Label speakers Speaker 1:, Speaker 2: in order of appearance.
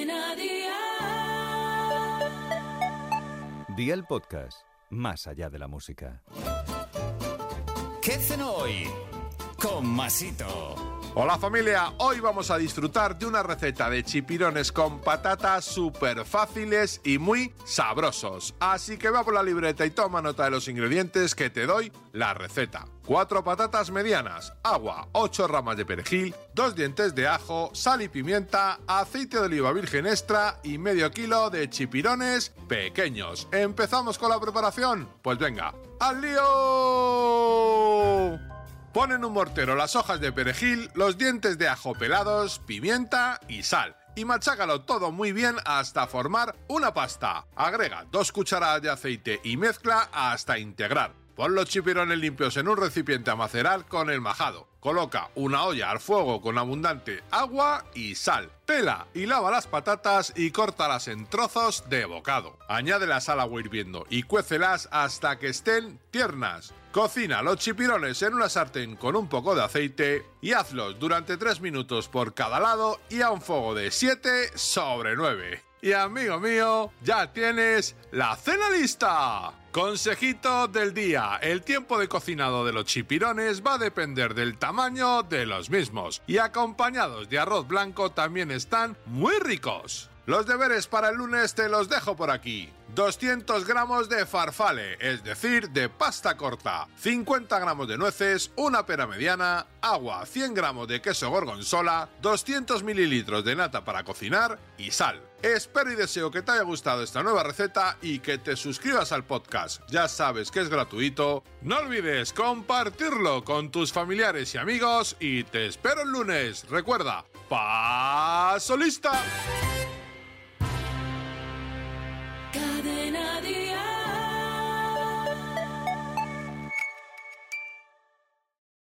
Speaker 1: Cadena Dial.
Speaker 2: Día el podcast, más allá de la música.
Speaker 3: ¿Qué cenó hoy? Con Masito.
Speaker 4: Hola familia, hoy vamos a disfrutar de una receta de chipirones con patatas súper fáciles y muy sabrosos. Así que va por la libreta y toma nota de los ingredientes que te doy la receta. 4 patatas medianas, agua, 8 ramas de perejil, 2 dientes de ajo, sal y pimienta, aceite de oliva virgen extra y medio kilo de chipirones pequeños. ¿Empezamos con la preparación? Pues venga, ¡al lío! Pon en un mortero las hojas de perejil, los dientes de ajo pelados, pimienta y sal. Y machácalo todo muy bien hasta formar una pasta. Agrega dos cucharadas de aceite y mezcla hasta integrar. Pon los chipirones limpios en un recipiente a macerar con el majado. Coloca una olla al fuego con abundante agua y sal. Pela y lava las patatas y córtalas en trozos de bocado. Añade la sal agua hirviendo y cuécelas hasta que estén tiernas. Cocina los chipirones en una sartén con un poco de aceite y hazlos durante 3 minutos por cada lado y a un fuego de 7 sobre 9. Y amigo mío, ya tienes la cena lista. Consejito del día, el tiempo de cocinado de los chipirones va a depender del tamaño de los mismos y acompañados de arroz blanco también están muy ricos. Los deberes para el lunes te los dejo por aquí. 200 gramos de farfale, es decir, de pasta corta, 50 gramos de nueces, una pera mediana, agua, 100 gramos de queso gorgonzola, 200 mililitros de nata para cocinar y sal. Espero y deseo que te haya gustado esta nueva receta y que te suscribas al podcast. Ya sabes que es gratuito. No olvides compartirlo con tus familiares y amigos y te espero el lunes. Recuerda, paso lista.